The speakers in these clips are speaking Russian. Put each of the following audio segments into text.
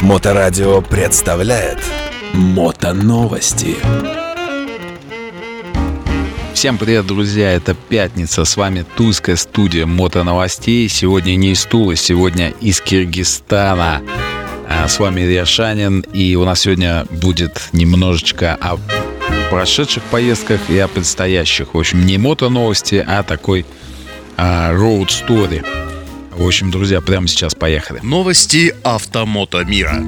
Моторадио представляет Мотоновости. Всем привет, друзья! Это пятница. С вами Тульская студия мотоновостей. Сегодня не из Тулы, сегодня из Киргизстана. А с вами Илья Шанин. И у нас сегодня будет немножечко о прошедших поездках и о предстоящих. В общем, не мото-новости, а такой а, road story. В общем, друзья, прямо сейчас поехали. Новости автомото мира.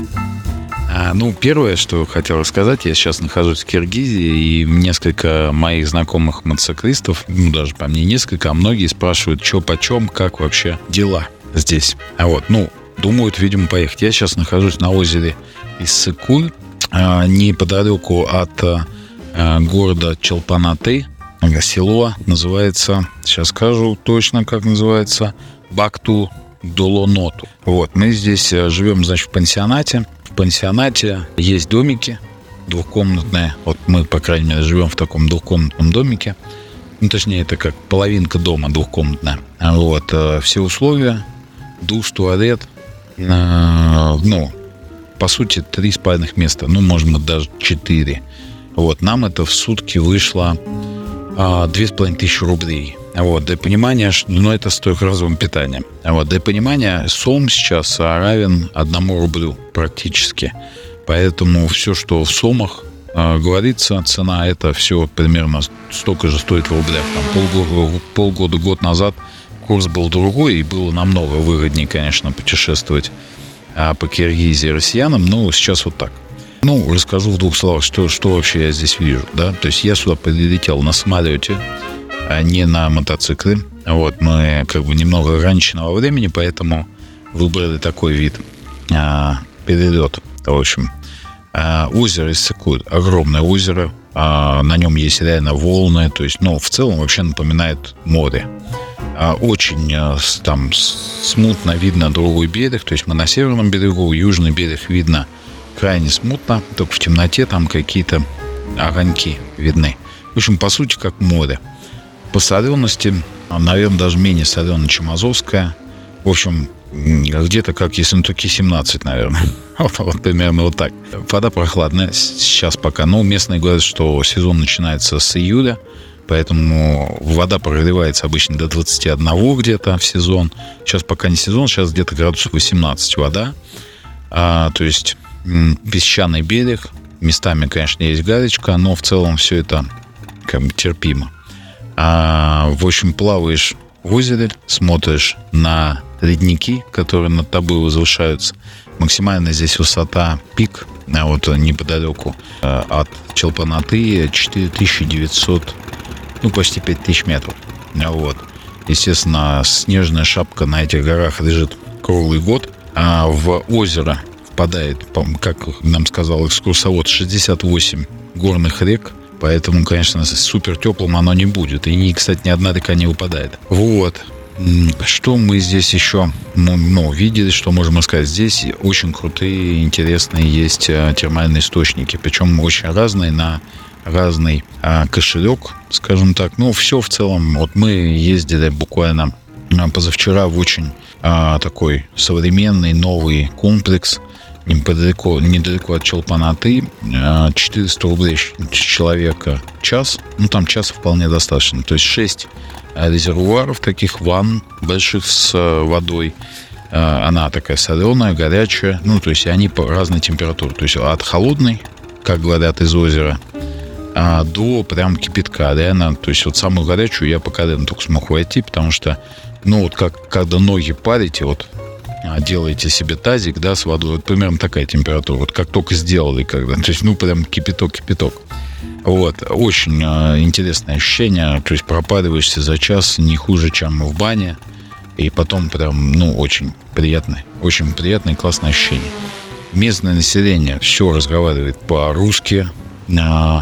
А, ну, первое, что хотел рассказать, я сейчас нахожусь в Киргизии, и несколько моих знакомых мотоциклистов, ну, даже по мне несколько, а многие спрашивают, что почем, как вообще дела здесь. А вот, ну, думают, видимо, поехать. Я сейчас нахожусь на озере Иссыкуль, а, неподалеку от а, города Челпанаты, село называется, сейчас скажу точно, как называется, Бакту Долоноту. Вот, мы здесь э, живем, значит, в пансионате. В пансионате есть домики двухкомнатные. Вот мы, по крайней мере, живем в таком двухкомнатном домике. Ну, точнее, это как половинка дома двухкомнатная. Вот, э, все условия, душ, туалет, э, ну, по сути, три спальных места, ну, может даже четыре. Вот, нам это в сутки вышло а, две с половиной тысячи рублей. Вот, для понимания, ну, это с трехразовым питанием. Вот, для понимания, сом сейчас равен одному рублю практически. Поэтому все, что в сомах э, говорится, цена это все примерно столько же стоит в рублях. Там полгода, полгода, год назад курс был другой, и было намного выгоднее, конечно, путешествовать а, по Киргизии россиянам, но сейчас вот так. Ну, расскажу в двух словах, что, что вообще я здесь вижу. Да? То есть я сюда прилетел на самолете, не на мотоцикле. Вот, мы как бы немного ограниченного времени, поэтому выбрали такой вид. А, перелет, в общем. А, озеро Иссыкуль, огромное озеро, а, на нем есть реально волны, то есть, ну, в целом вообще напоминает море. А, очень а, там смутно видно другой берег, то есть мы на северном берегу, южный берег видно – крайне смутно, только в темноте там какие-то огоньки видны. В общем, по сути, как море. По солености, наверное, даже менее соленое, чем Азовская. В общем, где-то как Ессентуки 17, наверное. Вот, вот примерно вот так. Вода прохладная сейчас пока. Но местные говорят, что сезон начинается с июля. Поэтому вода прогревается обычно до 21 где-то в сезон. Сейчас пока не сезон, сейчас где-то градусов 18 вода. А, то есть песчаный берег. Местами, конечно, есть галечка, но в целом все это как бы терпимо. А, в общем, плаваешь в озере, смотришь на ледники, которые над тобой возвышаются. Максимальная здесь высота пик, а вот неподалеку э, от Челпанаты 4900, ну почти 5000 метров. Вот. Естественно, снежная шапка на этих горах лежит круглый год. А в озеро впадает, как нам сказал экскурсовод, 68 горных рек, Поэтому, конечно, супер теплым оно не будет. И, кстати, ни одна река не выпадает. Вот. Что мы здесь еще ну, ну, видели, что можем рассказать? Здесь очень крутые, интересные есть э, термальные источники. Причем очень разные на разный а, кошелек, скажем так. Ну, все в целом. Вот мы ездили буквально а, позавчера в очень а, такой современный новый комплекс недалеко, недалеко от Челпанаты, 400 а, рублей человека час. Ну, там часа вполне достаточно. То есть 6 резервуаров таких ванн больших с э, водой. А, она такая соленая, горячая. Ну, то есть они по разной температуре. То есть от холодной, как говорят, из озера, а, до прям кипятка, реально. То есть вот самую горячую я пока только смог войти, потому что, ну, вот как когда ноги парите, вот а, делаете себе тазик, да, с водой, вот примерно такая температура, вот как только сделали, когда, то есть, ну, прям кипяток-кипяток. Вот, очень э, интересное ощущение, то есть пропадываешься за час не хуже, чем в бане, и потом прям, ну, очень приятное, очень приятное и классное ощущение. Местное население все разговаривает по-русски, э,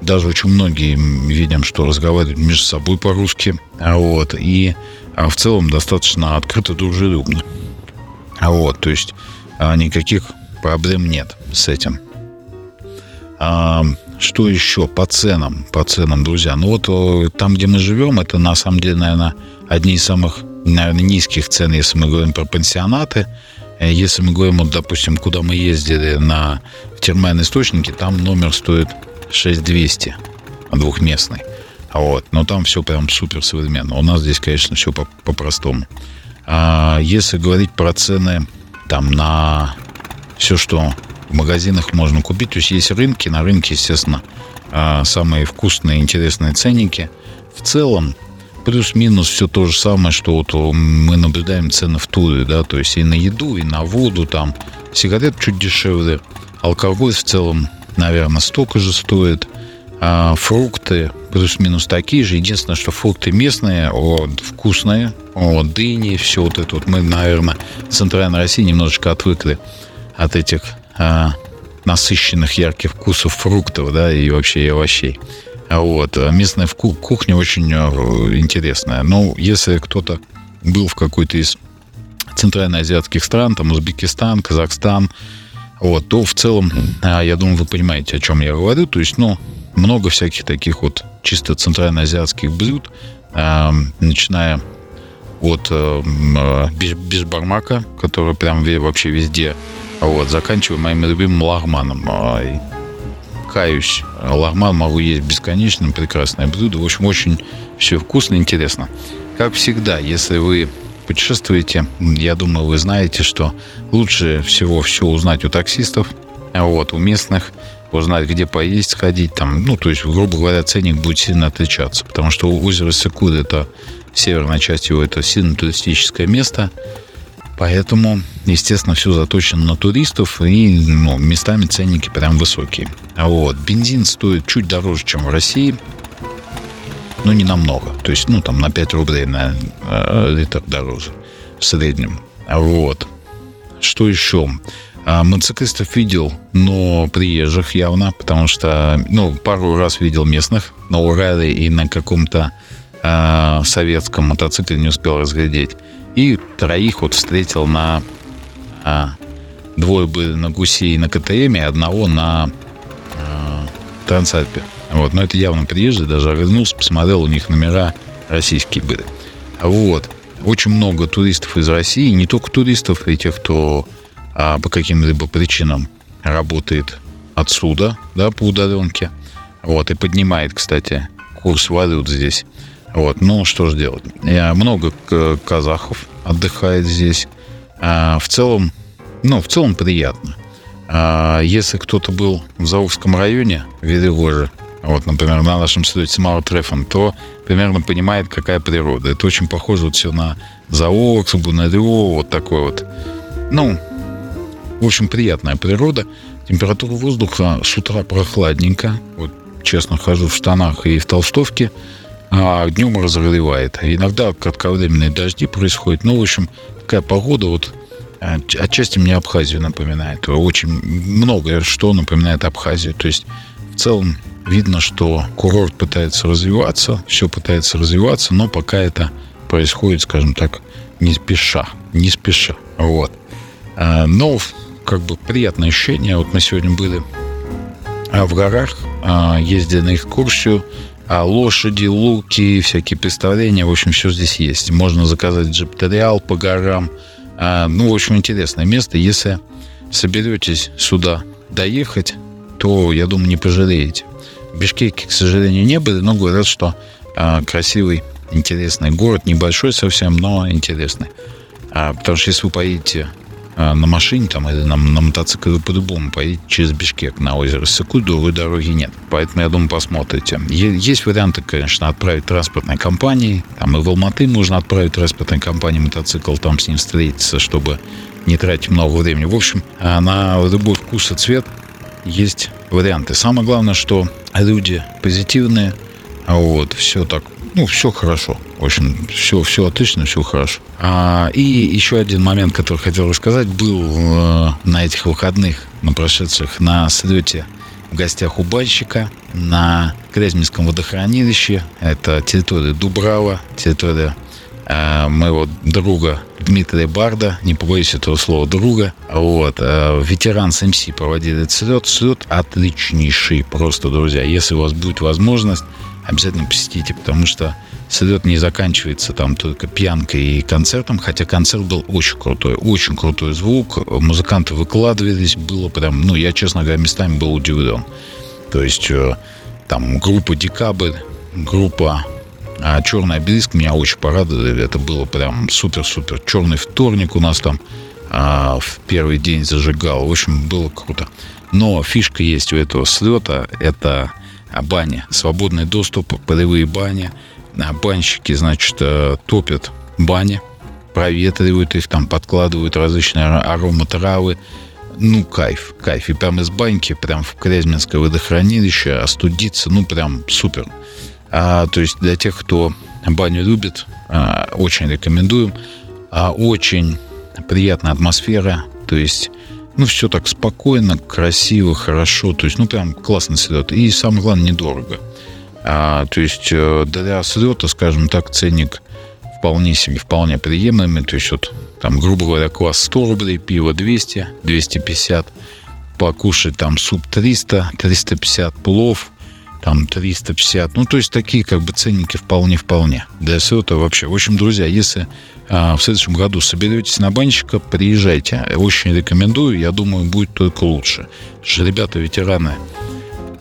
даже очень многие видим, что разговаривают между собой по-русски, а вот, и а в целом достаточно открыто, дружелюбно. А вот, то есть а, никаких проблем нет с этим. А, что еще по ценам? По ценам, друзья. Ну вот там, где мы живем, это на самом деле, наверное, одни из самых наверное, низких цен, если мы говорим про пансионаты. Э, если мы говорим, вот, допустим, куда мы ездили на термальные источники, там номер стоит 6200 двухместный. Вот. Но там все прям супер современно. У нас здесь, конечно, все по-простому. А если говорить про цены там на все, что в магазинах можно купить, то есть есть рынки, на рынке, естественно, а, самые вкусные, интересные ценники. В целом, плюс-минус все то же самое, что вот мы наблюдаем цены в туре, да, то есть и на еду, и на воду, там, сигарет чуть дешевле, алкоголь в целом, наверное, столько же стоит, фрукты плюс-минус такие же, единственное, что фрукты местные, вот, вкусные, вот, дыни, все вот это вот, мы, наверное, в Центральной России немножечко отвыкли от этих а, насыщенных ярких вкусов фруктов, да, и вообще и овощей. Вот. А местная кухня очень интересная. Но если кто-то был в какой-то из центральноазиатских стран, там Узбекистан, Казахстан, вот, то в целом, а, я думаю, вы понимаете, о чем я говорю. То есть, ну, много всяких таких вот чисто центральноазиатских блюд, начиная от э, бишбармака, который прям вообще везде, вот, заканчивая моим любимым лагманом каюсь. Лагман могу есть бесконечно, прекрасное блюдо. В общем, очень все вкусно, интересно. Как всегда, если вы путешествуете, я думаю, вы знаете, что лучше всего все узнать у таксистов, вот, у местных, узнать, где поесть, сходить там. Ну, то есть, грубо говоря, ценник будет сильно отличаться, потому что озеро Секуд – это северная часть его, это сильно туристическое место – Поэтому, естественно, все заточено на туристов, и ну, местами ценники прям высокие. А вот бензин стоит чуть дороже, чем в России, но не намного. То есть, ну, там на 5 рублей на э, литр дороже в среднем. А вот. Что еще? А, мотоциклистов видел, но приезжих явно, потому что, ну, пару раз видел местных на Урале и на каком-то э, советском мотоцикле не успел разглядеть. И троих вот встретил на... А, двое были на Гусе и на КТМ, и одного на а, Трансальпе. Вот, но это явно приезжие, даже оглянулся, посмотрел, у них номера российские были. Вот. Очень много туристов из России, не только туристов, и тех, кто а, по каким-либо причинам работает отсюда, да, по удаленке. Вот, и поднимает, кстати, курс валют здесь. Вот, ну что же делать? Я, много казахов отдыхает здесь. А, в целом, ну, в целом приятно. А, если кто-то был в Заурском районе, Верегоже, вот, например, на нашем слете Смарт Трефон, то примерно понимает, какая природа. Это очень похоже вот все на Заурск, Бунарево, вот такой вот. Ну, в общем, приятная природа. Температура воздуха с утра прохладненько. Вот, честно, хожу в штанах и в толстовке а днем разогревает. Иногда кратковременные дожди происходят. Ну, в общем, такая погода вот а, отчасти мне Абхазию напоминает. Очень многое что напоминает Абхазию. То есть в целом видно, что курорт пытается развиваться, все пытается развиваться, но пока это происходит, скажем так, не спеша, не спеша. Вот. А, но как бы приятное ощущение. Вот мы сегодня были в горах, ездили на экскурсию, а лошади, луки, всякие представления, в общем, все здесь есть. Можно заказать джип-тариал по горам. А, ну, в общем, интересное место. Если соберетесь сюда доехать, то, я думаю, не пожалеете. В Бишкеке, к сожалению, не были, но говорят, что а, красивый, интересный город, небольшой совсем, но интересный. А, потому что если вы поедете а, на машине там, или на, на мотоцикле по-любому поедете через Бишкек на озеро Сыку, другой дороги нет. Поэтому, я думаю, посмотрите. Есть варианты, конечно, отправить транспортной компании. Там и в Алматы можно отправить транспортной компании мотоцикл, там с ним встретиться, чтобы не тратить много времени. В общем, а, на любой вкус и цвет есть варианты. Самое главное, что люди позитивные, а вот, все так ну, все хорошо. В общем, все, все отлично, все хорошо. А, и еще один момент, который хотел рассказать, был э, на этих выходных, на прошедших, на слете в гостях у банщика на Крезминском водохранилище. Это территория Дубрава, территория э, моего друга Дмитрия Барда, не побоюсь этого слова друга. Вот, э, ветеран с МС проводили слет. Слет отличнейший просто, друзья. Если у вас будет возможность, обязательно посетите, потому что слет не заканчивается там только пьянкой и концертом, хотя концерт был очень крутой, очень крутой звук, музыканты выкладывались, было прям, ну, я, честно говоря, местами был удивлен. То есть э, там группа Декабрь, группа а черный обелиск меня очень порадовали. Это было прям супер-супер. Черный вторник у нас там а, в первый день зажигал. В общем, было круто. Но фишка есть у этого слета. Это баня. Свободный доступ, полевые бани. А банщики, значит, э, топят бани, проветривают их, там подкладывают различные ароматравы. Ну, кайф, кайф. И прям из баньки, прям в Клязьминское водохранилище остудиться, ну, прям супер. А, то есть для тех, кто баню любит, а, очень рекомендуем. А, очень приятная атмосфера. То есть, ну, все так спокойно, красиво, хорошо. То есть, ну, прям классно слет. И самое главное, недорого. А, то есть э, для слета, скажем так, ценник вполне себе, вполне приемлемый. То есть вот там, грубо говоря, класс 100 рублей, пиво 200, 250, покушать там суп 300, 350 плов, там 350. Ну, то есть такие как бы ценники вполне-вполне. Для слета вообще. В общем, друзья, если а, в следующем году соберетесь на банщика, приезжайте. Очень рекомендую. Я думаю, будет только лучше. Что ребята ветераны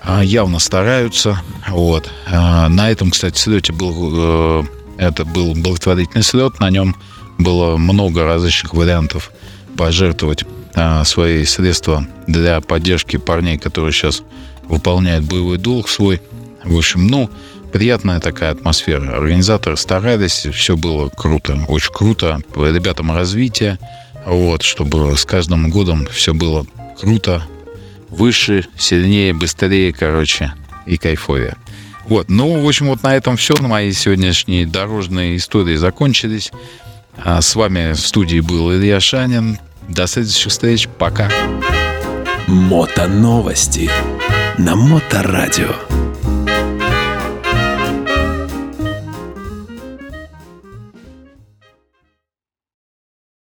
а, явно стараются. Вот. А, на этом, кстати, слете был э, это был благотворительный слет. На нем было много различных вариантов пожертвовать а, свои средства для поддержки парней, которые сейчас выполняют боевой долг свой. В общем, ну, приятная такая атмосфера. Организаторы старались, все было круто, очень круто. Ребятам развитие, вот, чтобы с каждым годом все было круто, выше, сильнее, быстрее, короче, и кайфовее. Вот, ну, в общем, вот на этом все. Мои сегодняшние дорожные истории закончились. А с вами в студии был Илья Шанин. До следующих встреч. Пока. Мото новости на Моторадио.